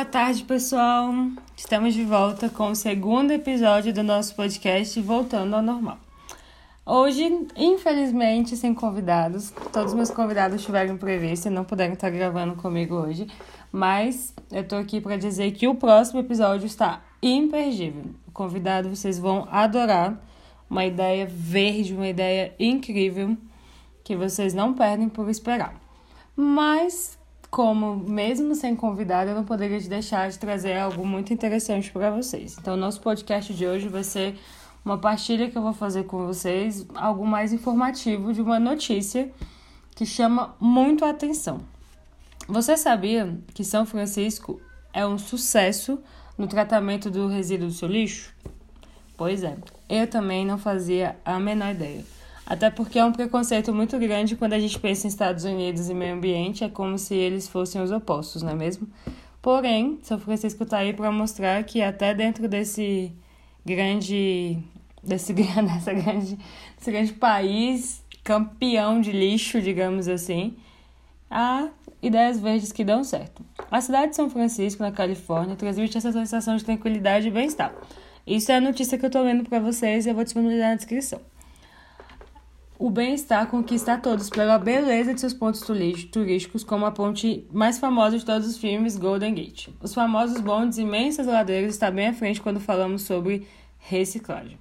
Boa tarde, pessoal. Estamos de volta com o segundo episódio do nosso podcast Voltando ao Normal. Hoje, infelizmente, sem convidados. Todos os meus convidados tiveram previsto e não puderam estar gravando comigo hoje. Mas eu tô aqui para dizer que o próximo episódio está imperdível. O convidado vocês vão adorar. Uma ideia verde, uma ideia incrível que vocês não perdem por esperar. Mas como mesmo sem convidado, eu não poderia deixar de trazer algo muito interessante para vocês. Então, nosso podcast de hoje vai ser uma partilha que eu vou fazer com vocês, algo mais informativo de uma notícia que chama muito a atenção. Você sabia que São Francisco é um sucesso no tratamento do resíduo do seu lixo? Pois é, eu também não fazia a menor ideia. Até porque é um preconceito muito grande quando a gente pensa em Estados Unidos e meio ambiente, é como se eles fossem os opostos, não é mesmo? Porém, São Francisco está aí para mostrar que até dentro desse grande, desse, dessa grande, desse grande país, campeão de lixo, digamos assim, há ideias verdes que dão certo. A cidade de São Francisco, na Califórnia, transmite essa sensação de tranquilidade e bem-estar. Isso é a notícia que eu estou lendo para vocês e eu vou disponibilizar na descrição. O bem-estar conquista a todos pela beleza de seus pontos turísticos, como a ponte mais famosa de todos os filmes, Golden Gate. Os famosos bondes imensas ladeiras estão bem à frente quando falamos sobre reciclagem.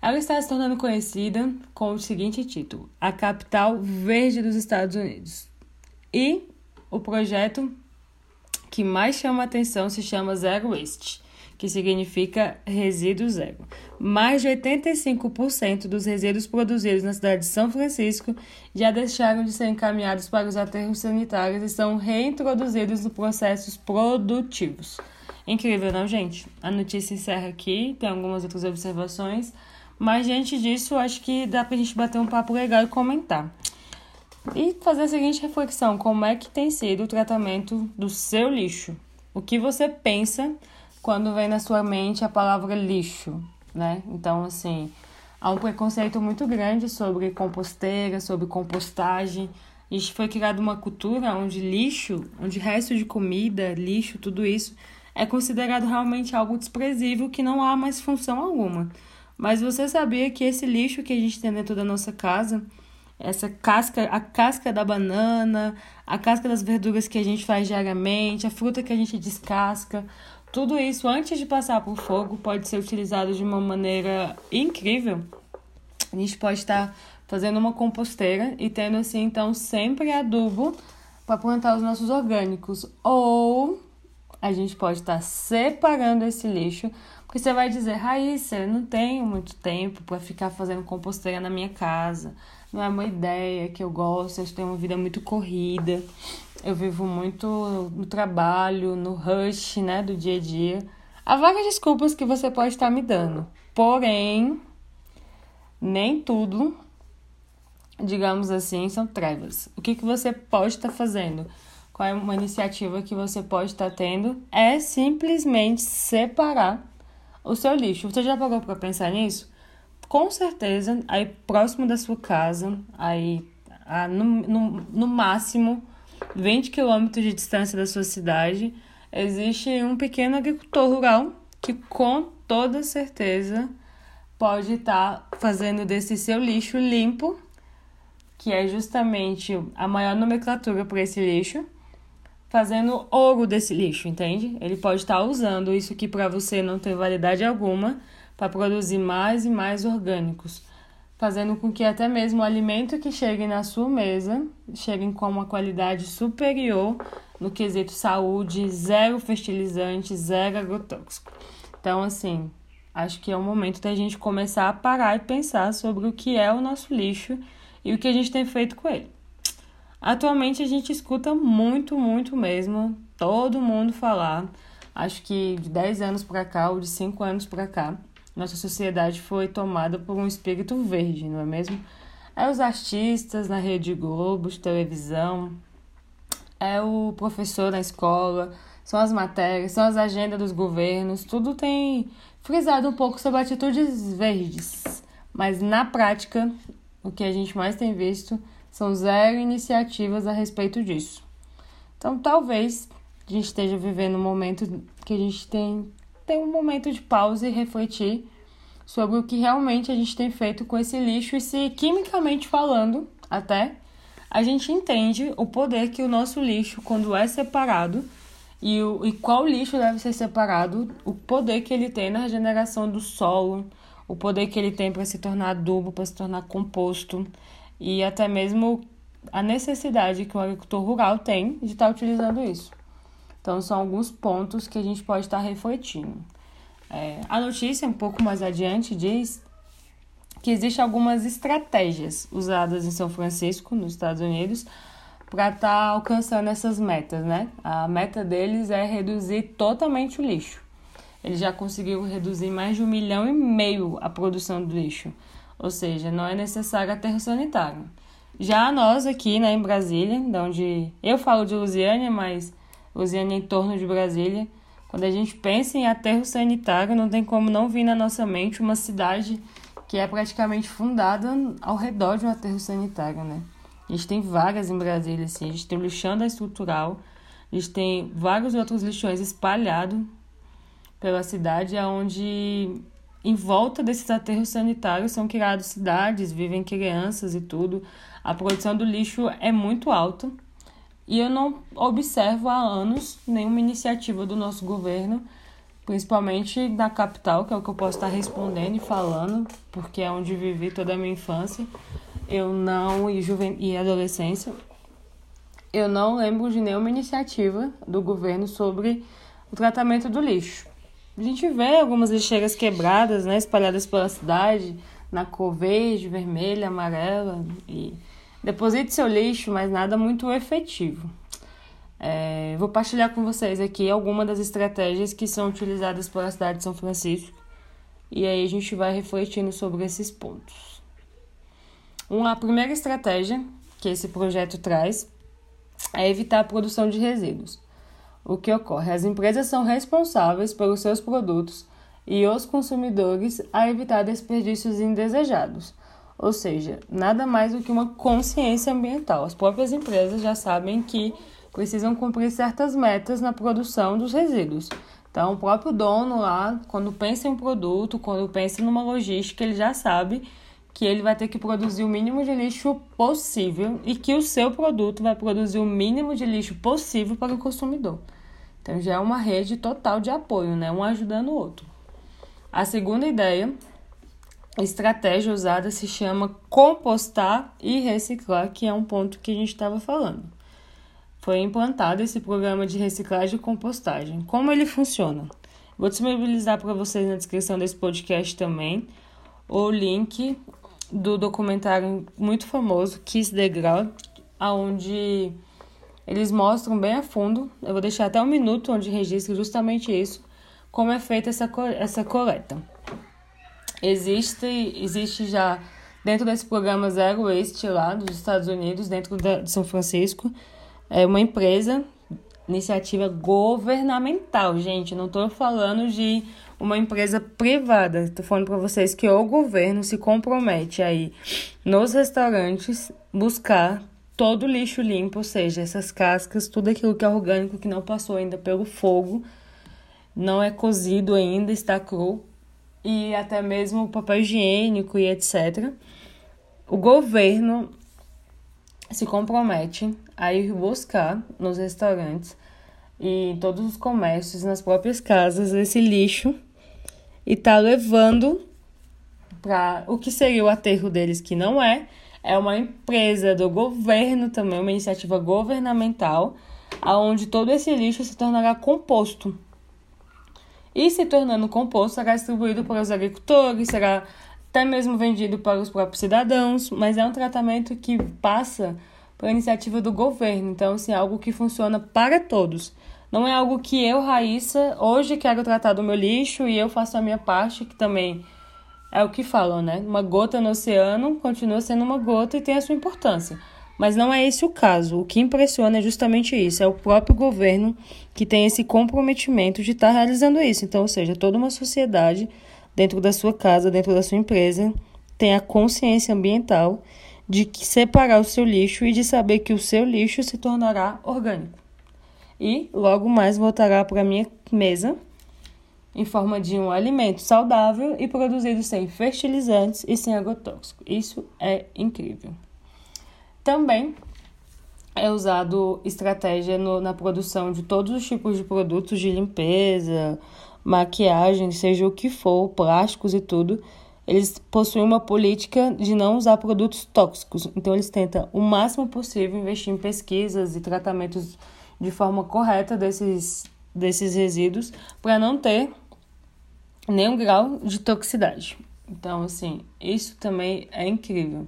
Ela está se tornando conhecida com o seguinte título: A Capital Verde dos Estados Unidos. E o projeto que mais chama a atenção se chama Zero Waste que significa resíduo zero. Mais de 85% dos resíduos produzidos na cidade de São Francisco já deixaram de ser encaminhados para os aterros sanitários e são reintroduzidos nos processos produtivos. Incrível, não, gente? A notícia encerra aqui, tem algumas outras observações, mas diante disso, acho que dá pra gente bater um papo legal e comentar. E fazer a seguinte reflexão: como é que tem sido o tratamento do seu lixo? O que você pensa quando vem na sua mente a palavra lixo, né? Então, assim, há um preconceito muito grande sobre composteira, sobre compostagem. A gente foi criado uma cultura onde lixo, onde resto de comida, lixo, tudo isso é considerado realmente algo desprezível que não há mais função alguma. Mas você sabia que esse lixo que a gente tem dentro da nossa casa, essa casca, a casca da banana, a casca das verduras que a gente faz diariamente, a fruta que a gente descasca, tudo isso, antes de passar por fogo, pode ser utilizado de uma maneira incrível. A gente pode estar fazendo uma composteira e tendo assim, então, sempre adubo para plantar os nossos orgânicos. Ou a gente pode estar separando esse lixo, porque você vai dizer, Raíssa, eu não tenho muito tempo para ficar fazendo composteira na minha casa. Não é uma ideia que eu gosto, eu tenho uma vida muito corrida. Eu vivo muito no trabalho, no rush, né, do dia a dia. Há várias desculpas que você pode estar me dando. Porém, nem tudo, digamos assim, são trevas. O que, que você pode estar fazendo? Qual é uma iniciativa que você pode estar tendo? É simplesmente separar o seu lixo. Você já parou para pensar nisso? Com certeza, aí próximo da sua casa, aí no, no, no máximo 20 quilômetros de distância da sua cidade, existe um pequeno agricultor rural que com toda certeza pode estar tá fazendo desse seu lixo limpo, que é justamente a maior nomenclatura para esse lixo, fazendo ouro desse lixo, entende? Ele pode estar tá usando isso que para você não tem validade alguma para produzir mais e mais orgânicos fazendo com que até mesmo o alimento que chegue na sua mesa chegue com uma qualidade superior no quesito saúde, zero fertilizante, zero agrotóxico. Então, assim, acho que é o momento da gente começar a parar e pensar sobre o que é o nosso lixo e o que a gente tem feito com ele. Atualmente a gente escuta muito, muito mesmo, todo mundo falar, acho que de 10 anos para cá ou de 5 anos para cá, nossa sociedade foi tomada por um espírito verde, não é mesmo? É os artistas na Rede Globo, de televisão, é o professor na escola, são as matérias, são as agendas dos governos, tudo tem frisado um pouco sobre atitudes verdes. Mas na prática, o que a gente mais tem visto são zero iniciativas a respeito disso. Então, talvez a gente esteja vivendo um momento que a gente tem, tem um momento de pausa e refletir sobre o que realmente a gente tem feito com esse lixo e se quimicamente falando, até, a gente entende o poder que o nosso lixo, quando é separado, e, o, e qual lixo deve ser separado, o poder que ele tem na regeneração do solo, o poder que ele tem para se tornar adubo, para se tornar composto, e até mesmo a necessidade que o agricultor rural tem de estar utilizando isso. Então, são alguns pontos que a gente pode estar refletindo. É, a notícia, um pouco mais adiante, diz que existem algumas estratégias usadas em São Francisco, nos Estados Unidos, para estar tá alcançando essas metas, né? A meta deles é reduzir totalmente o lixo. Ele já conseguiu reduzir mais de um milhão e meio a produção do lixo, ou seja, não é necessário aterro sanitário. Já nós aqui né, em Brasília, de onde eu falo de Lusiânia, mas É em torno de Brasília, quando a gente pensa em aterro sanitário, não tem como não vir na nossa mente uma cidade que é praticamente fundada ao redor de um aterro sanitário, né? A gente tem vagas em Brasília, assim, a gente tem o lixão da estrutural, a gente tem vários outros lixões espalhados pela cidade, onde em volta desses aterros sanitários são criados cidades, vivem crianças e tudo. A produção do lixo é muito alta e eu não observo há anos nenhuma iniciativa do nosso governo, principalmente da capital, que é o que eu posso estar respondendo e falando, porque é onde vivi toda a minha infância. Eu não e, juven... e adolescência. Eu não lembro de nenhuma iniciativa do governo sobre o tratamento do lixo. A gente vê algumas lixeiras quebradas, né, espalhadas pela cidade, na cor verde, vermelha, amarela. E deposite seu lixo, mas nada muito efetivo. É, vou partilhar com vocês aqui algumas das estratégias que são utilizadas pela cidade de São Francisco. E aí a gente vai refletindo sobre esses pontos. Uma primeira estratégia que esse projeto traz é evitar a produção de resíduos. O que ocorre? As empresas são responsáveis pelos seus produtos e os consumidores a evitar desperdícios indesejados. Ou seja, nada mais do que uma consciência ambiental. As próprias empresas já sabem que precisam cumprir certas metas na produção dos resíduos. Então, o próprio dono lá, quando pensa em um produto, quando pensa numa logística, ele já sabe que ele vai ter que produzir o mínimo de lixo possível e que o seu produto vai produzir o mínimo de lixo possível para o consumidor. Então já é uma rede total de apoio, né? Um ajudando o outro. A segunda ideia, estratégia usada se chama compostar e reciclar, que é um ponto que a gente estava falando. Foi implantado esse programa de reciclagem e compostagem. Como ele funciona? Vou disponibilizar para vocês na descrição desse podcast também o link do documentário muito famoso Kiss the Ground, onde eles mostram bem a fundo. Eu vou deixar até um minuto onde registra justamente isso, como é feita essa, essa coleta. Existe, existe já dentro desse programa Zero Waste lá dos Estados Unidos, dentro de São Francisco, é uma empresa, iniciativa governamental, gente. Não estou falando de uma empresa privada. Estou falando para vocês que o governo se compromete aí nos restaurantes buscar todo o lixo limpo, ou seja, essas cascas, tudo aquilo que é orgânico que não passou ainda pelo fogo, não é cozido ainda, está cru, e até mesmo papel higiênico e etc. O governo se compromete a ir buscar nos restaurantes e em todos os comércios, nas próprias casas, esse lixo e tá levando para o que seria o aterro deles, que não é, é uma empresa do governo também, uma iniciativa governamental, aonde todo esse lixo se tornará composto. E se tornando composto, será distribuído para os agricultores, será até mesmo vendido para os próprios cidadãos, mas é um tratamento que passa pela iniciativa do governo, então assim, é algo que funciona para todos. Não é algo que eu, Raíssa, hoje quero tratar do meu lixo e eu faço a minha parte, que também é o que falam, né? Uma gota no oceano continua sendo uma gota e tem a sua importância. Mas não é esse o caso. O que impressiona é justamente isso: é o próprio governo que tem esse comprometimento de estar tá realizando isso. Então, ou seja, toda uma sociedade, dentro da sua casa, dentro da sua empresa, tem a consciência ambiental de separar o seu lixo e de saber que o seu lixo se tornará orgânico. e logo mais voltará para minha mesa em forma de um alimento saudável e produzido sem fertilizantes e sem agrotóxico. Isso é incrível. Também é usado estratégia no, na produção de todos os tipos de produtos de limpeza, maquiagem, seja o que for, plásticos e tudo. Eles possuem uma política de não usar produtos tóxicos, então eles tentam o máximo possível investir em pesquisas e tratamentos de forma correta desses, desses resíduos para não ter nenhum grau de toxicidade. Então, assim, isso também é incrível.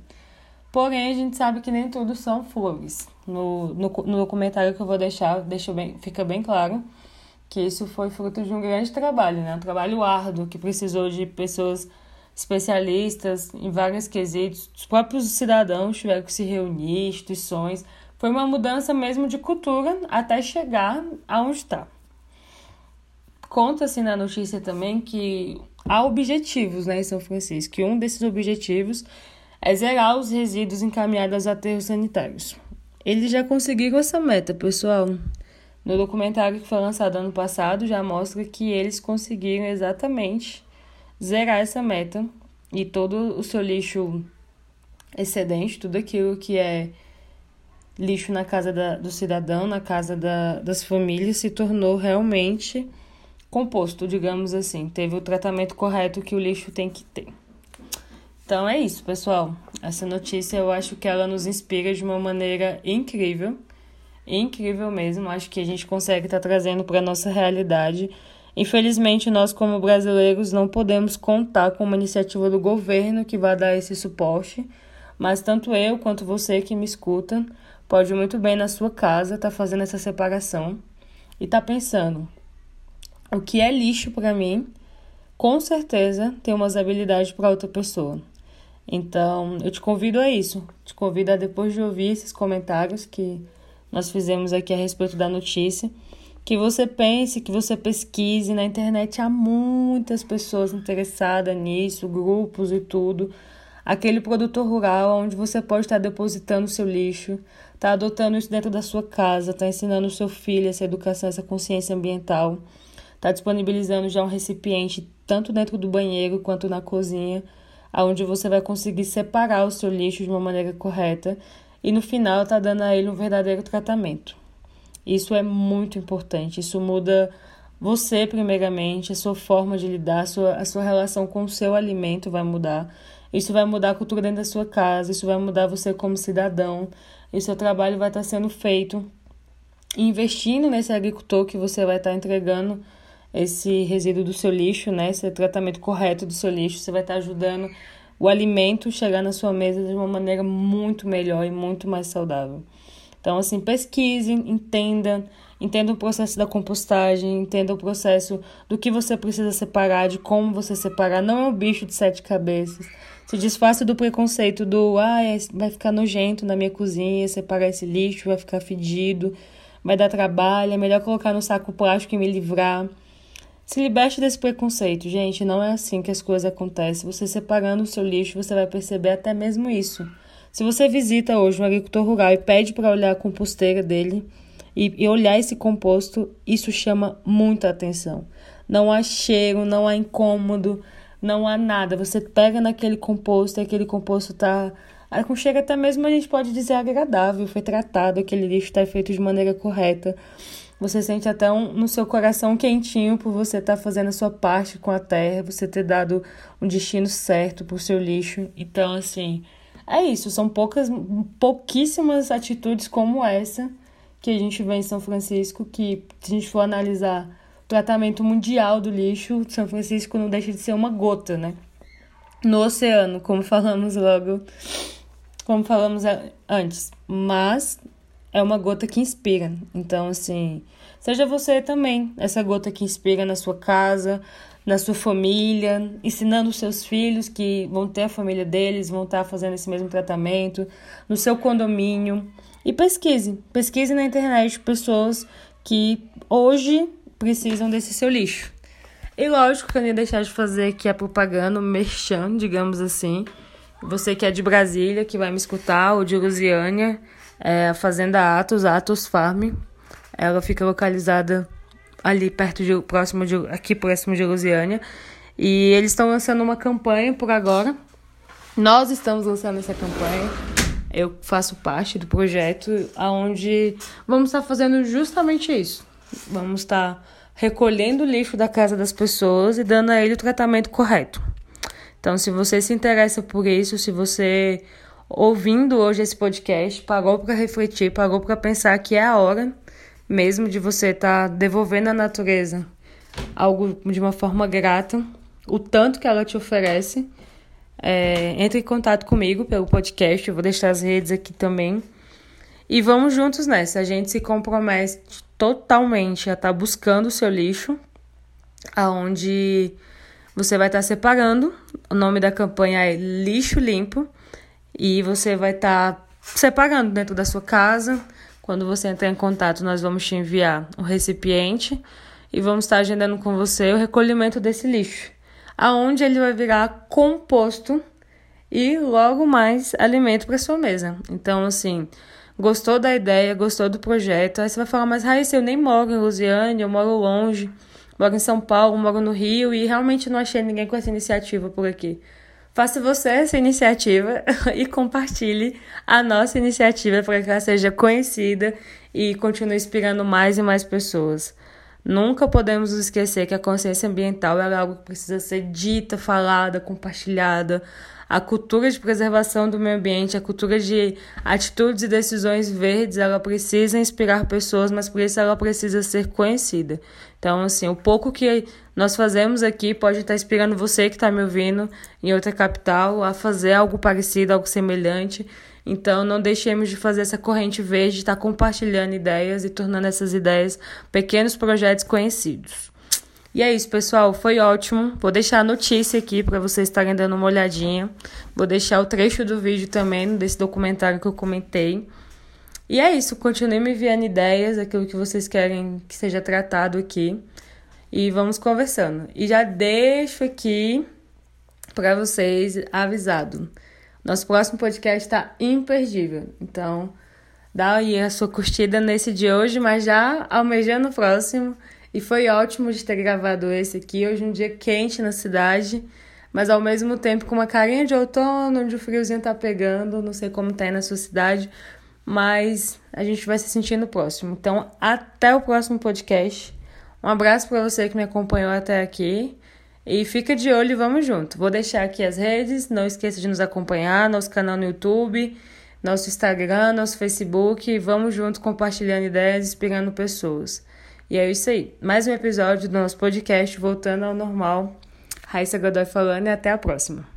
Porém, a gente sabe que nem tudo são flores. No, no, no documentário que eu vou deixar, deixa bem, fica bem claro que isso foi fruto de um grande trabalho, né? Um trabalho árduo que precisou de pessoas especialistas em vários quesitos. Os próprios cidadãos tiveram que se reunir, instituições. Foi uma mudança mesmo de cultura até chegar aonde está. Conta-se na notícia também que há objetivos né, em São Francisco, e um desses objetivos é zerar os resíduos encaminhados aos aterros sanitários. Eles já conseguiram essa meta, pessoal. No documentário que foi lançado ano passado, já mostra que eles conseguiram exatamente zerar essa meta e todo o seu lixo excedente, tudo aquilo que é lixo na casa da, do cidadão, na casa da, das famílias, se tornou realmente composto, digamos assim. Teve o tratamento correto que o lixo tem que ter. Então é isso, pessoal. Essa notícia eu acho que ela nos inspira de uma maneira incrível. Incrível mesmo. Acho que a gente consegue estar tá trazendo para a nossa realidade. Infelizmente, nós, como brasileiros, não podemos contar com uma iniciativa do governo que vai dar esse suporte. Mas tanto eu quanto você que me escuta pode muito bem na sua casa estar tá fazendo essa separação e tá pensando o que é lixo para mim, com certeza tem umas habilidades para outra pessoa. Então, eu te convido a isso. Te convido a depois de ouvir esses comentários que nós fizemos aqui a respeito da notícia, que você pense, que você pesquise na internet há muitas pessoas interessadas nisso, grupos e tudo. Aquele produtor rural onde você pode estar depositando seu lixo, está adotando isso dentro da sua casa, está ensinando o seu filho essa educação, essa consciência ambiental está disponibilizando já um recipiente tanto dentro do banheiro quanto na cozinha, aonde você vai conseguir separar o seu lixo de uma maneira correta e no final está dando a ele um verdadeiro tratamento. Isso é muito importante, isso muda você primeiramente, a sua forma de lidar, a sua, a sua relação com o seu alimento vai mudar. Isso vai mudar a cultura dentro da sua casa, isso vai mudar você como cidadão, e seu trabalho vai estar sendo feito investindo nesse agricultor que você vai estar entregando esse resíduo do seu lixo, né? Esse tratamento correto do seu lixo, você vai estar ajudando o alimento chegar na sua mesa de uma maneira muito melhor e muito mais saudável. Então, assim, pesquise, entenda, entenda o processo da compostagem, entenda o processo do que você precisa separar, de como você separar. Não é um bicho de sete cabeças. Se desfaça do preconceito do, ah, vai ficar nojento na minha cozinha, separar esse lixo, vai ficar fedido, vai dar trabalho, é melhor colocar no saco plástico e me livrar. Se liberte desse preconceito, gente, não é assim que as coisas acontecem. Você separando o seu lixo, você vai perceber até mesmo isso. Se você visita hoje um agricultor rural e pede para olhar a composteira dele e, e olhar esse composto, isso chama muita atenção. Não há cheiro, não há incômodo, não há nada. Você pega naquele composto e aquele composto está com cheiro até mesmo a gente pode dizer agradável, foi tratado, aquele lixo está feito de maneira correta. Você sente até um, no seu coração quentinho por você estar tá fazendo a sua parte com a terra, você ter dado um destino certo para o seu lixo. Então, assim, é isso. São poucas, pouquíssimas atitudes como essa que a gente vê em São Francisco, que se a gente for analisar o tratamento mundial do lixo, São Francisco não deixa de ser uma gota, né? No oceano, como falamos logo, como falamos antes. Mas é uma gota que inspira. Então, assim, seja você também essa gota que inspira na sua casa, na sua família, ensinando os seus filhos que vão ter a família deles, vão estar fazendo esse mesmo tratamento, no seu condomínio. E pesquise, pesquise na internet pessoas que hoje precisam desse seu lixo. E lógico que eu não ia deixar de fazer aqui a propaganda, o merchan, digamos assim. Você que é de Brasília, que vai me escutar, ou de Lusiânia, é, a Fazenda Atos, Atos Farm. Ela fica localizada ali perto de próximo de aqui próximo de Lusiânia. E eles estão lançando uma campanha por agora. Nós estamos lançando essa campanha. Eu faço parte do projeto aonde vamos estar fazendo justamente isso. Vamos estar recolhendo o lixo da casa das pessoas e dando a ele o tratamento correto. Então, se você se interessa por isso, se você ouvindo hoje esse podcast parou para refletir, parou para pensar que é a hora mesmo de você estar tá devolvendo à natureza algo de uma forma grata, o tanto que ela te oferece, é, entre em contato comigo pelo podcast, eu vou deixar as redes aqui também. E vamos juntos nessa. A gente se compromete totalmente a estar tá buscando o seu lixo, aonde você vai estar tá separando. O nome da campanha é Lixo Limpo. E você vai estar tá separando dentro da sua casa. Quando você entrar em contato, nós vamos te enviar um recipiente e vamos estar agendando com você o recolhimento desse lixo, aonde ele vai virar composto e logo mais alimento para sua mesa. Então, assim, gostou da ideia, gostou do projeto, aí você vai falar, mas Raíssa, eu nem moro em Lusiane, eu moro longe, moro em São Paulo, moro no Rio e realmente não achei ninguém com essa iniciativa por aqui. Faça você essa iniciativa e compartilhe a nossa iniciativa para que ela seja conhecida e continue inspirando mais e mais pessoas. Nunca podemos esquecer que a consciência ambiental é algo que precisa ser dita, falada, compartilhada. A cultura de preservação do meio ambiente, a cultura de atitudes e decisões verdes, ela precisa inspirar pessoas, mas por isso ela precisa ser conhecida. Então, assim, o pouco que nós fazemos aqui pode estar inspirando você que está me ouvindo em outra capital a fazer algo parecido, algo semelhante. Então, não deixemos de fazer essa corrente verde, estar compartilhando ideias e tornando essas ideias pequenos projetos conhecidos. E é isso, pessoal. Foi ótimo. Vou deixar a notícia aqui para vocês estarem dando uma olhadinha. Vou deixar o trecho do vídeo também desse documentário que eu comentei. E é isso, continue me enviando ideias, aquilo que vocês querem que seja tratado aqui. E vamos conversando. E já deixo aqui para vocês avisado. Nosso próximo podcast está imperdível. Então, dá aí a sua curtida nesse de hoje, mas já almejando o próximo. E foi ótimo de ter gravado esse aqui. Hoje um dia quente na cidade, mas ao mesmo tempo com uma carinha de outono, onde o friozinho tá pegando. Não sei como tá aí na sua cidade, mas a gente vai se sentir no próximo. Então, até o próximo podcast. Um abraço para você que me acompanhou até aqui. E fica de olho e vamos junto. Vou deixar aqui as redes. Não esqueça de nos acompanhar, nosso canal no YouTube, nosso Instagram, nosso Facebook. Vamos junto compartilhando ideias, inspirando pessoas. E é isso aí. Mais um episódio do nosso podcast voltando ao normal. Raíssa Godoy falando e até a próxima.